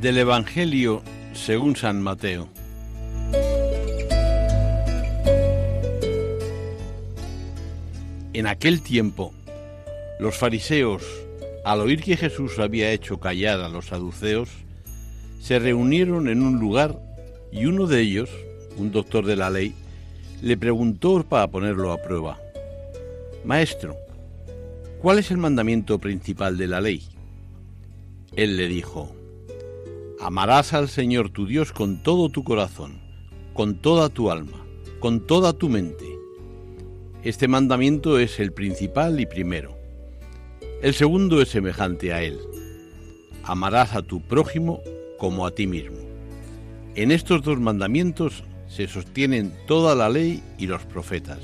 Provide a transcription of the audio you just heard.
Del Evangelio según San Mateo. En aquel tiempo, los fariseos, al oír que Jesús había hecho callar a los saduceos, se reunieron en un lugar y uno de ellos, un doctor de la ley, le preguntó para ponerlo a prueba, Maestro, ¿cuál es el mandamiento principal de la ley? Él le dijo, Amarás al Señor tu Dios con todo tu corazón, con toda tu alma, con toda tu mente. Este mandamiento es el principal y primero. El segundo es semejante a él. Amarás a tu prójimo como a ti mismo. En estos dos mandamientos se sostienen toda la ley y los profetas.